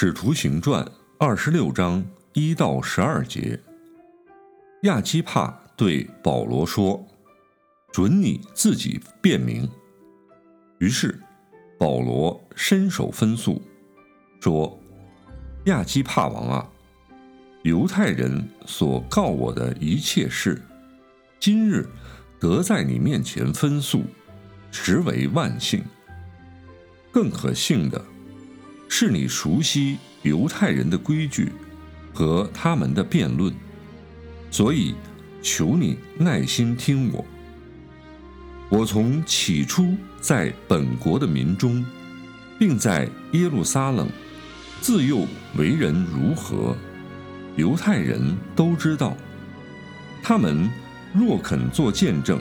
使徒行传二十六章一到十二节，亚基帕对保罗说：“准你自己辩明。”于是保罗伸手分诉，说：“亚基帕王啊，犹太人所告我的一切事，今日得在你面前分诉，实为万幸。更可幸的。”是你熟悉犹太人的规矩和他们的辩论，所以求你耐心听我。我从起初在本国的民中，并在耶路撒冷，自幼为人如何，犹太人都知道。他们若肯做见证，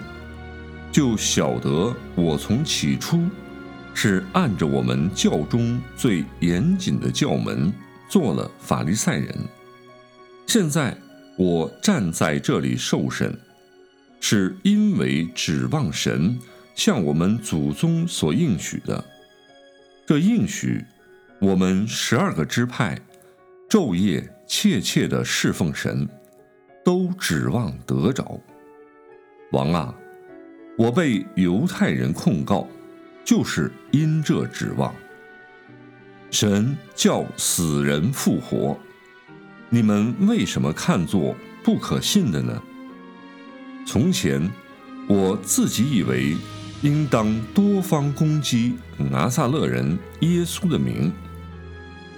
就晓得我从起初。是按着我们教中最严谨的教门做了法利赛人。现在我站在这里受审，是因为指望神向我们祖宗所应许的。这应许，我们十二个支派昼夜切切的侍奉神，都指望得着。王啊，我被犹太人控告。就是因这指望，神叫死人复活，你们为什么看作不可信的呢？从前我自己以为应当多方攻击拿撒勒人耶稣的名，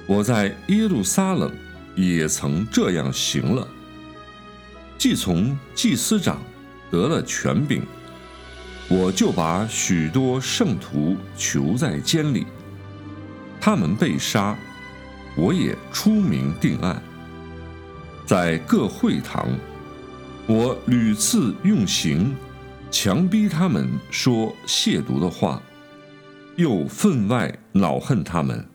我在耶路撒冷也曾这样行了。既从祭司长得了权柄。我就把许多圣徒囚在监里，他们被杀，我也出名定案。在各会堂，我屡次用刑，强逼他们说亵渎的话，又分外恼恨他们，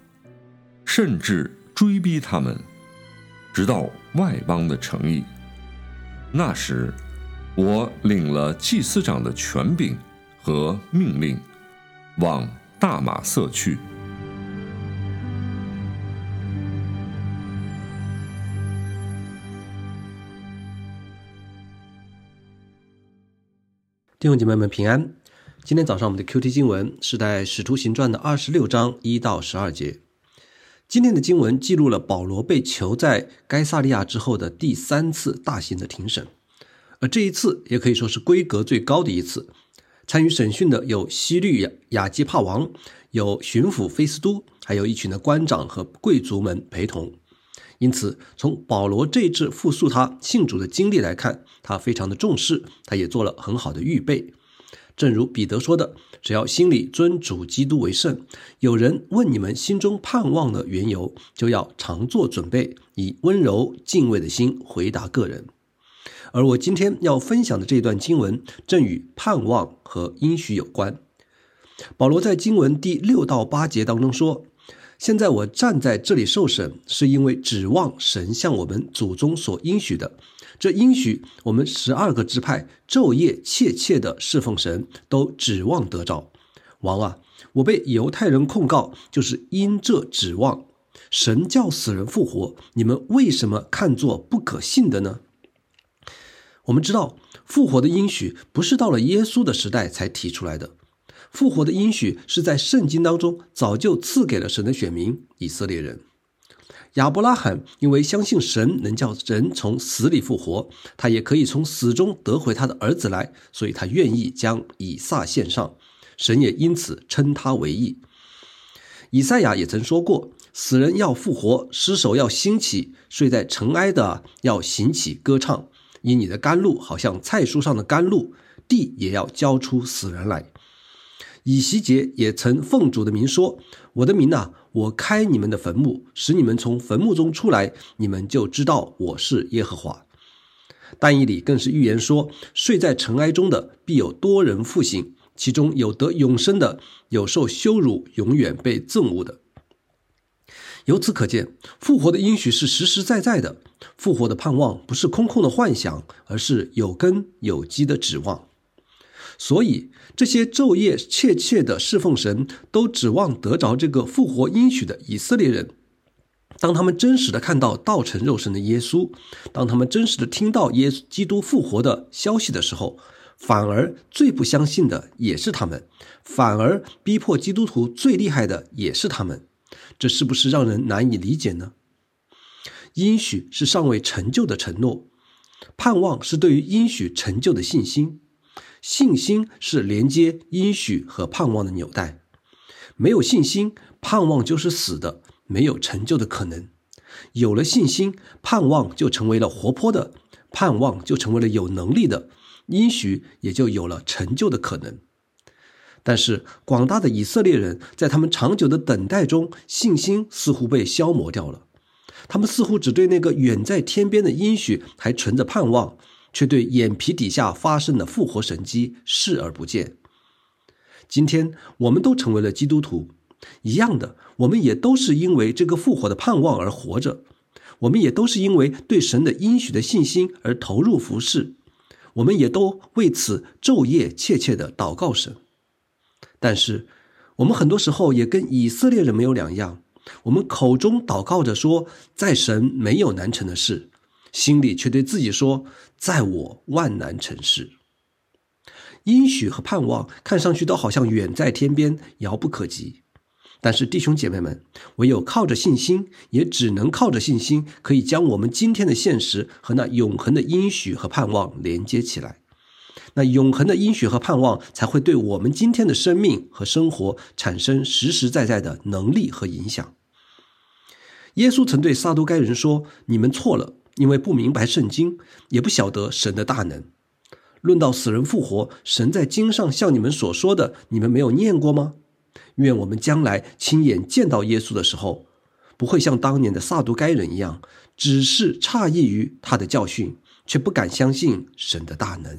甚至追逼他们，直到外邦的诚意。那时。我领了祭司长的权柄和命令，往大马色去。弟兄姐妹们平安。今天早上我们的 Q T 经文是在《使徒行传》的二十六章一到十二节。今天的经文记录了保罗被囚在该萨利亚之后的第三次大型的庭审。而这一次也可以说是规格最高的一次，参与审讯的有西律亚亚基帕王，有巡抚菲斯都，还有一群的官长和贵族们陪同。因此，从保罗这次复述他信主的经历来看，他非常的重视，他也做了很好的预备。正如彼得说的：“只要心里尊主基督为圣，有人问你们心中盼望的缘由，就要常做准备，以温柔敬畏的心回答个人。”而我今天要分享的这段经文，正与盼望和应许有关。保罗在经文第六到八节当中说：“现在我站在这里受审，是因为指望神向我们祖宗所应许的。这应许，我们十二个支派昼夜切切的侍奉神，都指望得着。王啊，我被犹太人控告，就是因这指望神叫死人复活，你们为什么看作不可信的呢？”我们知道，复活的应许不是到了耶稣的时代才提出来的，复活的应许是在圣经当中早就赐给了神的选民以色列人。亚伯拉罕因为相信神能叫人从死里复活，他也可以从死中得回他的儿子来，所以他愿意将以撒献上，神也因此称他为义。以赛亚也曾说过：“死人要复活，尸首要兴起，睡在尘埃的要醒起歌唱。”因你的甘露好像菜蔬上的甘露，地也要交出死人来。以西结也曾奉主的名说：“我的名呐，我开你们的坟墓，使你们从坟墓中出来，你们就知道我是耶和华。”但以理更是预言说：“睡在尘埃中的，必有多人复醒；其中有得永生的，有受羞辱、永远被憎恶的。”由此可见，复活的应许是实实在在的。复活的盼望不是空空的幻想，而是有根有基的指望。所以，这些昼夜切切的侍奉神，都指望得着这个复活应许的以色列人，当他们真实的看到道成肉身的耶稣，当他们真实的听到耶基督复活的消息的时候，反而最不相信的也是他们，反而逼迫基督徒最厉害的也是他们。这是不是让人难以理解呢？应许是尚未成就的承诺，盼望是对于应许成就的信心，信心是连接应许和盼望的纽带。没有信心，盼望就是死的，没有成就的可能；有了信心，盼望就成为了活泼的，盼望就成为了有能力的，应许也就有了成就的可能。但是，广大的以色列人在他们长久的等待中，信心似乎被消磨掉了。他们似乎只对那个远在天边的应许还存着盼望，却对眼皮底下发生的复活神迹视而不见。今天，我们都成为了基督徒，一样的，我们也都是因为这个复活的盼望而活着。我们也都是因为对神的应许的信心而投入服侍。我们也都为此昼夜切切的祷告神。但是，我们很多时候也跟以色列人没有两样。我们口中祷告着说，在神没有难成的事，心里却对自己说，在我万难成事。应许和盼望看上去都好像远在天边，遥不可及。但是，弟兄姐妹们，唯有靠着信心，也只能靠着信心，可以将我们今天的现实和那永恒的应许和盼望连接起来。那永恒的应许和盼望，才会对我们今天的生命和生活产生实实在在的能力和影响。耶稣曾对撒都该人说：“你们错了，因为不明白圣经，也不晓得神的大能。论到死人复活，神在经上向你们所说的，你们没有念过吗？愿我们将来亲眼见到耶稣的时候，不会像当年的撒都该人一样，只是诧异于他的教训，却不敢相信神的大能。”